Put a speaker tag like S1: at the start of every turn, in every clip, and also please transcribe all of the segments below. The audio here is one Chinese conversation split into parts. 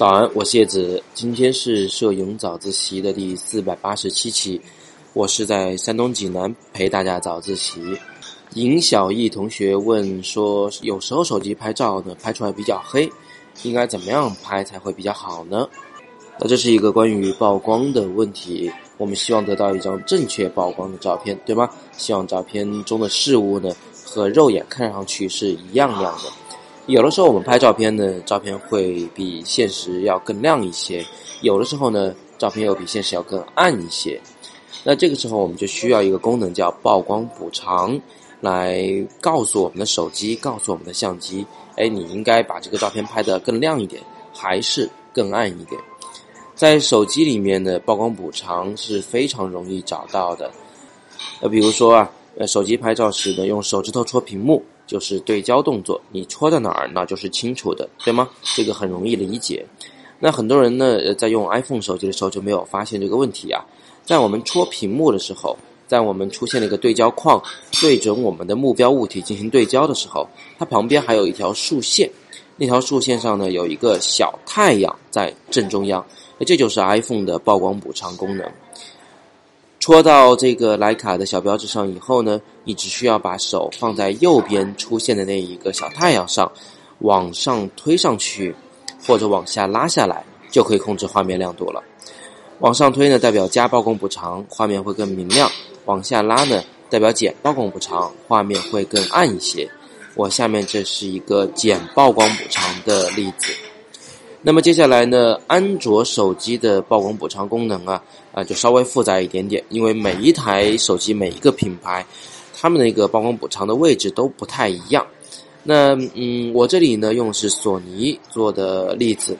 S1: 早安，我是叶子。今天是摄影早自习的第四百八十七期，我是在山东济南陪大家早自习。尹小艺同学问说，有时候手机拍照呢，拍出来比较黑，应该怎么样拍才会比较好呢？那这是一个关于曝光的问题。我们希望得到一张正确曝光的照片，对吗？希望照片中的事物呢，和肉眼看上去是一样亮的。有的时候我们拍照片呢，照片会比现实要更亮一些；有的时候呢，照片又比现实要更暗一些。那这个时候我们就需要一个功能叫曝光补偿，来告诉我们的手机，告诉我们的相机，哎，你应该把这个照片拍得更亮一点，还是更暗一点？在手机里面的曝光补偿是非常容易找到的。呃，比如说啊，呃，手机拍照时呢，用手指头戳屏幕。就是对焦动作，你戳在哪儿，那就是清楚的，对吗？这个很容易理解。那很多人呢，在用 iPhone 手机的时候就没有发现这个问题啊。在我们戳屏幕的时候，在我们出现了一个对焦框，对准我们的目标物体进行对焦的时候，它旁边还有一条竖线，那条竖线上呢有一个小太阳在正中央，那这就是 iPhone 的曝光补偿功能。戳到这个徕卡的小标志上以后呢，你只需要把手放在右边出现的那一个小太阳上，往上推上去，或者往下拉下来，就可以控制画面亮度了。往上推呢，代表加曝光补偿，画面会更明亮；往下拉呢，代表减曝光补偿，画面会更暗一些。我下面这是一个减曝光补偿的例子。那么接下来呢，安卓手机的曝光补偿功能啊，啊就稍微复杂一点点，因为每一台手机每一个品牌，他们的一个曝光补偿的位置都不太一样。那嗯，我这里呢用的是索尼做的例子。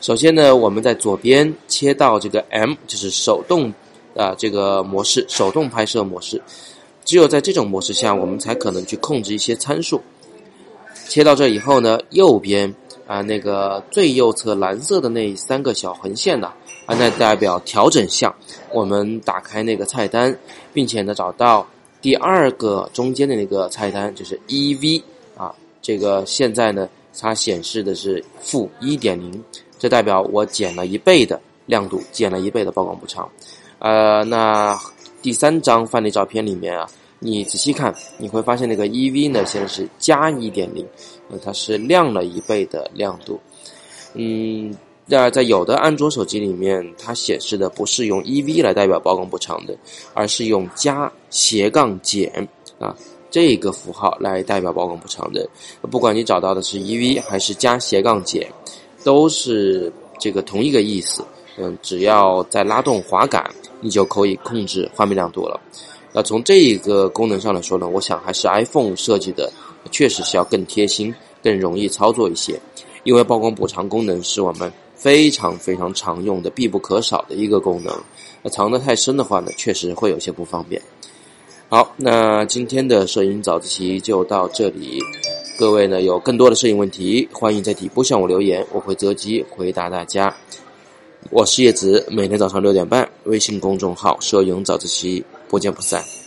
S1: 首先呢，我们在左边切到这个 M，就是手动啊这个模式，手动拍摄模式。只有在这种模式下，我们才可能去控制一些参数。切到这以后呢，右边。啊，那个最右侧蓝色的那三个小横线呢，啊，那代表调整项。我们打开那个菜单，并且呢找到第二个中间的那个菜单，就是 EV 啊，这个现在呢它显示的是负一点零，这代表我减了一倍的亮度，减了一倍的曝光补偿。呃，那第三张范例照片里面啊。你仔细看，你会发现那个 EV 呢，现在是加一点零，呃，它是亮了一倍的亮度。嗯，那在有的安卓手机里面，它显示的不是用 EV 来代表曝光补偿的，而是用加斜杠减啊这个符号来代表曝光补偿的。不管你找到的是 EV 还是加斜杠减，都是这个同一个意思。嗯，只要在拉动滑杆，你就可以控制画面亮度了。那从这一个功能上来说呢，我想还是 iPhone 设计的，确实是要更贴心、更容易操作一些。因为曝光补偿功能是我们非常非常常用的、必不可少的一个功能。那藏得太深的话呢，确实会有些不方便。好，那今天的摄影早自习就到这里。各位呢有更多的摄影问题，欢迎在底部向我留言，我会择机回答大家。我是叶子，每天早上六点半，微信公众号“摄影早自习”。不见不散。